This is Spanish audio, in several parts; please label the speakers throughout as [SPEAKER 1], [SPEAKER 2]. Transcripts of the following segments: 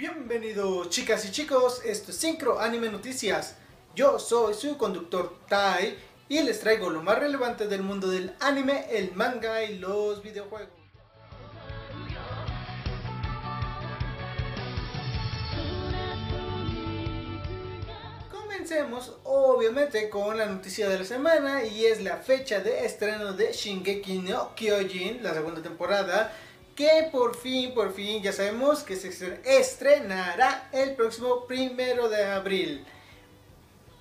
[SPEAKER 1] Bienvenidos chicas y chicos, esto es Syncro Anime Noticias. Yo soy su conductor Tai y les traigo lo más relevante del mundo del anime, el manga y los videojuegos. Comencemos obviamente con la noticia de la semana y es la fecha de estreno de Shingeki no Kyojin, la segunda temporada que por fin, por fin ya sabemos que se estrenará el próximo primero de abril.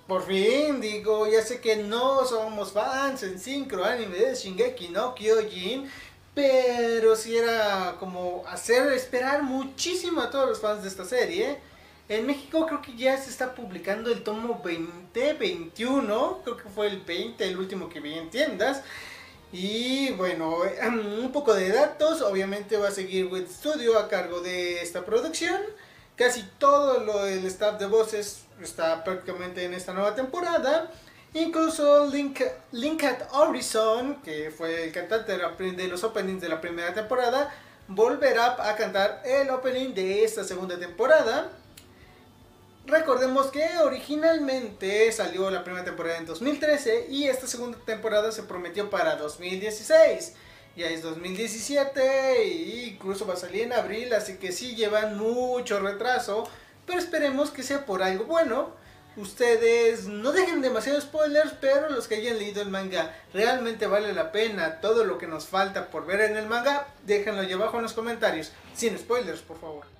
[SPEAKER 1] Por fin, digo, ya sé que no somos fans en sincro anime de Shingeki no Kyojin, pero si era como hacer esperar muchísimo a todos los fans de esta serie. En México creo que ya se está publicando el tomo 2021, creo que fue el 20, el último que vi en tiendas. Y bueno, un poco de datos, obviamente va a seguir With Studio a cargo de esta producción. Casi todo lo, el staff de voces está prácticamente en esta nueva temporada. Incluso Link, Linkat Horizon, que fue el cantante de los openings de la primera temporada, volverá a cantar el opening de esta segunda temporada. Recordemos que originalmente salió la primera temporada en 2013 y esta segunda temporada se prometió para 2016. Ya es 2017 e incluso va a salir en abril, así que sí llevan mucho retraso, pero esperemos que sea por algo bueno. Ustedes no dejen demasiados spoilers, pero los que hayan leído el manga realmente vale la pena. Todo lo que nos falta por ver en el manga, déjenlo ahí abajo en los comentarios. Sin spoilers, por favor.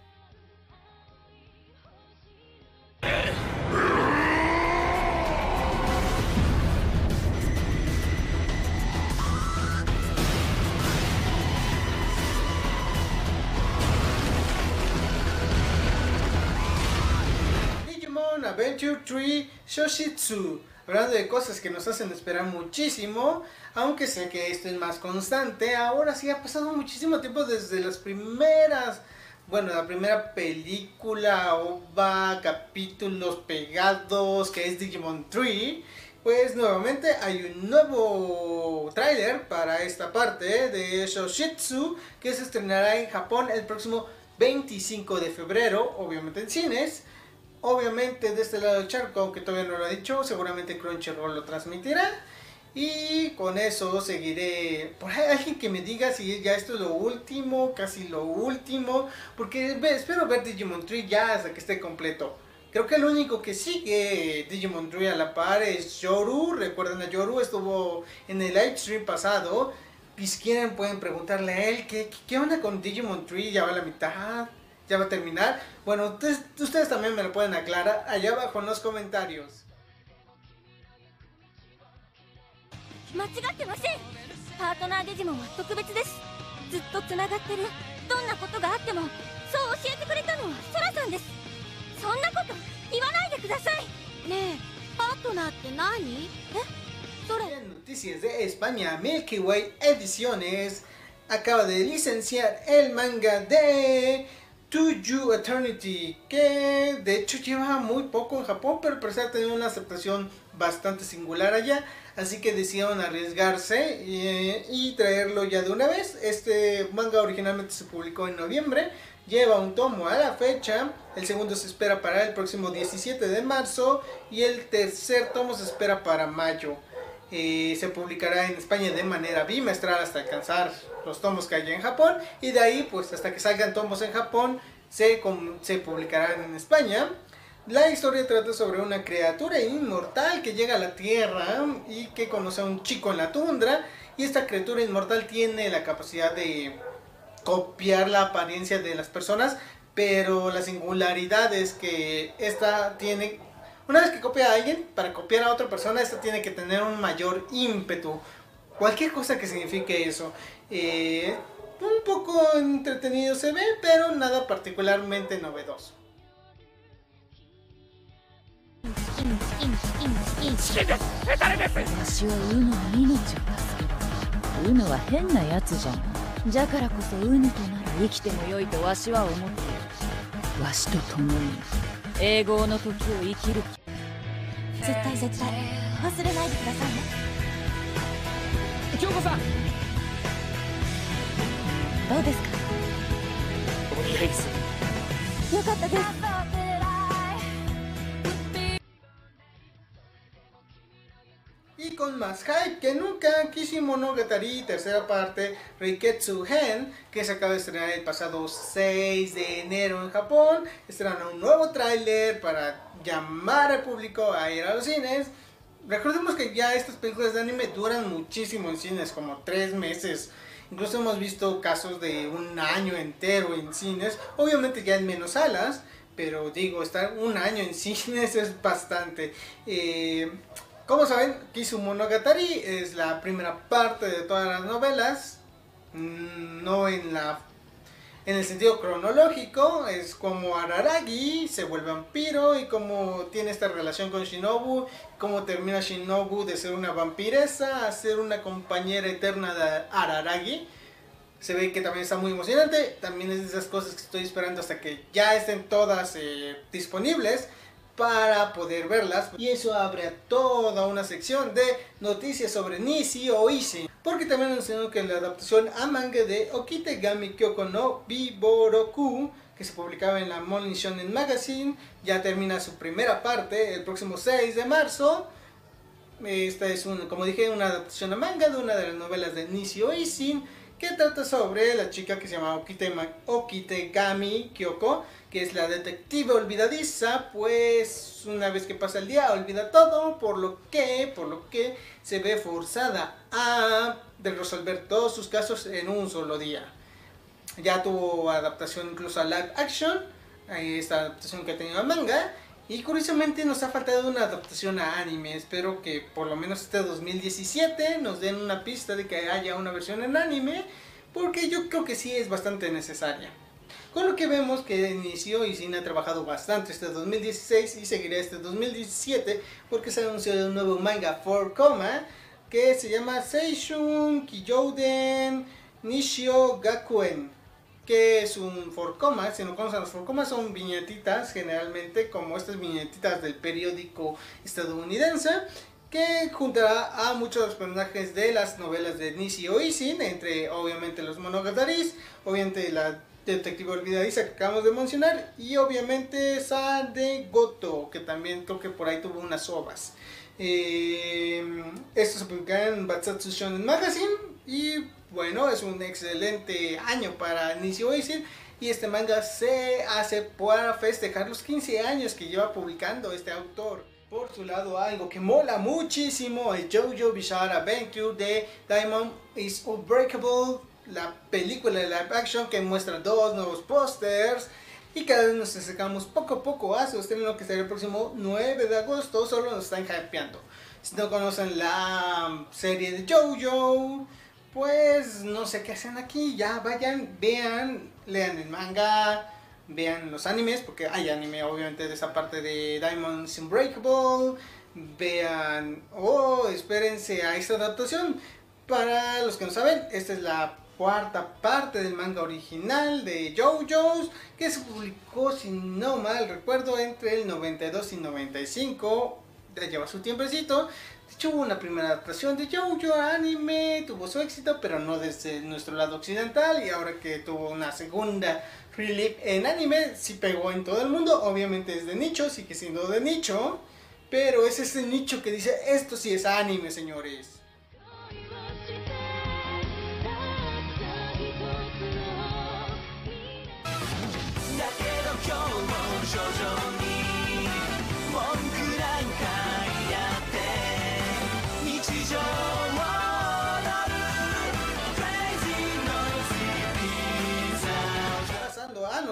[SPEAKER 1] Adventure 3 Shoshitsu. Hablando de cosas que nos hacen esperar muchísimo, aunque sé que esto es más constante, ahora sí ha pasado muchísimo tiempo desde las primeras bueno, la primera película, OVA, capítulos pegados, que es Digimon 3, pues nuevamente hay un nuevo tráiler para esta parte de Shoshitsu que se estrenará en Japón el próximo 25 de febrero, obviamente en cines. Obviamente de este lado del charco, aunque todavía no lo ha dicho, seguramente Crunchyroll lo transmitirá. Y con eso seguiré. Por ahí alguien que me diga si ya esto es lo último, casi lo último. Porque espero ver Digimon Tree ya hasta que esté completo. Creo que el único que sigue Digimon Tree a la par es Yoru. Recuerden a Yoru, estuvo en el live stream pasado. Y si quieren pueden preguntarle a él qué, qué onda con Digimon Tree. Ya va a la mitad, ya va a terminar. Bueno, ustedes, ustedes también me lo pueden aclarar allá abajo en los comentarios.
[SPEAKER 2] En
[SPEAKER 1] noticias de España, Milky Way Ediciones acaba de licenciar el manga de To You Eternity, que de hecho lleva muy poco en Japón, pero parece tenido una aceptación bastante singular allá, así que decidieron arriesgarse y, y, traerlo ya de una vez. Este manga originalmente se publicó en noviembre, lleva un tomo a la fecha, el segundo se espera para el próximo 17 de marzo y el tercer tomo se espera para mayo. Se publicará en España de manera bimestral hasta alcanzar los tomos que haya en Japón y de ahí pues hasta que salgan tomos en Japón se, se publicarán en España. La historia trata sobre una criatura inmortal que llega a la Tierra y que conoce a un chico en la tundra y esta criatura inmortal tiene la capacidad de copiar la apariencia de las personas pero la singularidad es que esta tiene una vez que copia a alguien, para copiar a otra persona, esta tiene que tener un mayor ímpetu. Cualquier cosa que signifique eso. Eh, un poco entretenido se ve, pero nada particularmente novedoso.
[SPEAKER 3] 英語の時を生きる
[SPEAKER 2] 絶対絶対忘れないでくださいね。
[SPEAKER 4] 京子さん。
[SPEAKER 2] どうですか？よかったです。
[SPEAKER 1] Con más hype que nunca, Kishimonogatari, tercera parte, Reiketsu Hen, que se acaba de estrenar el pasado 6 de enero en Japón, estrena un nuevo tráiler para llamar al público a ir a los cines. Recordemos que ya estas películas de anime duran muchísimo en cines, como 3 meses. Incluso hemos visto casos de un año entero en cines, obviamente ya en menos salas, pero digo, estar un año en cines es bastante. Eh, como saben, Kisumonogatari es la primera parte de todas las novelas, mm, no en la en el sentido cronológico, es como Araragi se vuelve vampiro y como tiene esta relación con Shinobu, cómo termina Shinobu de ser una vampiresa a ser una compañera eterna de Araragi. Se ve que también está muy emocionante, también es de esas cosas que estoy esperando hasta que ya estén todas eh, disponibles para poder verlas. Y eso abre a toda una sección de noticias sobre Nishi o Ishi. Porque también anunciaron que la adaptación a manga de Okitegami Kyoko no Biboroku, que se publicaba en la Morning Shonen Magazine, ya termina su primera parte el próximo 6 de marzo. Esta es, un, como dije, una adaptación a manga de una de las novelas de Nishi Oisin que trata sobre la chica que se llama Okitema- Okitegami Kyoko, que es la detective olvidadiza, pues una vez que pasa el día olvida todo, por lo que, por lo que se ve forzada a resolver todos sus casos en un solo día. Ya tuvo adaptación incluso a live action, esta adaptación que ha tenido a manga, y curiosamente nos ha faltado una adaptación a anime. Espero que por lo menos este 2017 nos den una pista de que haya una versión en anime, porque yo creo que sí es bastante necesaria. Con lo que vemos que inició y Sin ha trabajado bastante este 2016 y seguirá este 2017 porque se ha anunciado un nuevo manga 4 Coma que se llama Seishun Kiyouden Nishio Gakuen que es un 4 coma, si no conocen los 4 comas son viñetitas generalmente como estas viñetitas del periódico estadounidense que juntará a muchos de los personajes de las novelas de Nishio Isin, entre obviamente los monogataris, obviamente la detective olvidadiza que acabamos de mencionar y obviamente Sade Goto, que también creo que por ahí tuvo unas ovas. Eh, esto se publicará en Batsatsu Shonen Magazine y bueno, es un excelente año para Nishio Isin y este manga se hace para festejar los 15 años que lleva publicando este autor. Por su lado, algo que mola muchísimo, el JoJo Bizarre Adventure de Diamond is Unbreakable, la película de live action que muestra dos nuevos pósters y cada vez nos acercamos poco a poco a su estreno que será el próximo 9 de agosto, solo nos están hypeando. Si no conocen la serie de JoJo, pues no sé qué hacen aquí, ya vayan, vean, lean el manga, vean los animes, porque hay anime obviamente de esa parte de Diamonds Unbreakable, vean, o espérense a esta adaptación. Para los que no saben, esta es la cuarta parte del manga original de JoJo's que se publicó, si no mal recuerdo, entre el 92 y 95. Lleva su tiempecito. De hecho, hubo una primera adaptación de JoJo anime, tuvo su éxito, pero no desde nuestro lado occidental. Y ahora que tuvo una segunda relief en anime, sí pegó en todo el mundo. Obviamente es de nicho, sigue siendo de nicho. Pero es ese nicho que dice, esto sí es anime, señores.
[SPEAKER 5] だ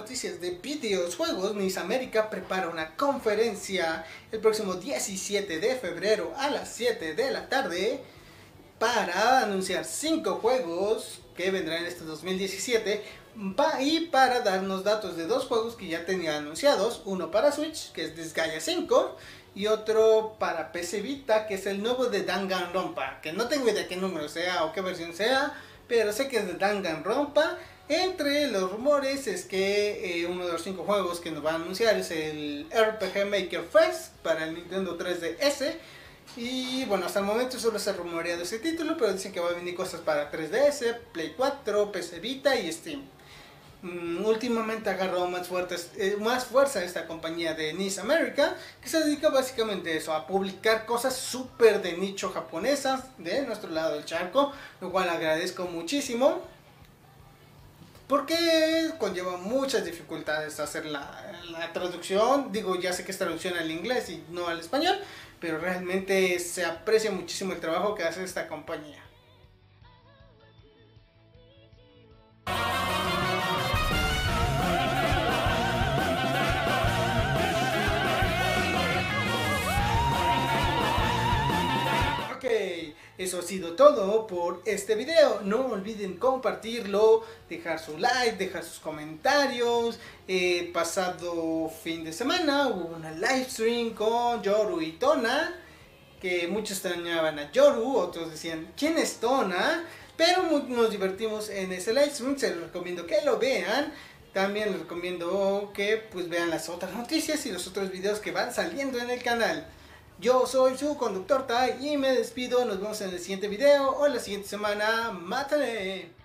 [SPEAKER 1] noticias de videojuegos, Miss América prepara una conferencia el próximo 17 de febrero a las 7 de la tarde para anunciar 5 juegos que vendrán en este 2017 pa- y para darnos datos de dos juegos que ya tenía anunciados, uno para Switch que es Disgaea 5 y otro para PC Vita que es el nuevo de Danganronpa, que no tengo idea qué número sea o qué versión sea, pero sé que es de Danganronpa. Entre los rumores es que eh, uno de los cinco juegos que nos va a anunciar es el RPG Maker Fest para el Nintendo 3DS. Y bueno, hasta el momento solo se ha rumoreado ese título, pero dicen que va a venir cosas para 3DS, Play 4, PC Vita y Steam. mm, últimamente agarró más, fuertes, eh, más fuerza esta compañía de Nice America, que se dedica básicamente a eso, a publicar cosas súper de nicho japonesas de nuestro lado del charco, lo cual agradezco muchísimo. Porque conlleva muchas dificultades hacer la, la traducción. Digo, ya sé que es traducción al inglés y no al español, pero realmente se aprecia muchísimo el trabajo que hace esta compañía. Eso ha sido todo por este video. No olviden compartirlo, dejar su like, dejar sus comentarios. Eh, pasado fin de semana hubo una live stream con Yoru y Tona. Que muchos extrañaban a Yoru, otros decían, ¿quién es Tona? Pero nos divertimos en ese live stream, se los recomiendo que lo vean. También les recomiendo que pues vean las otras noticias y los otros videos que van saliendo en el canal. Yo soy su conductor Tai y me despido. Nos vemos en el siguiente video o la siguiente semana. ¡Mátale!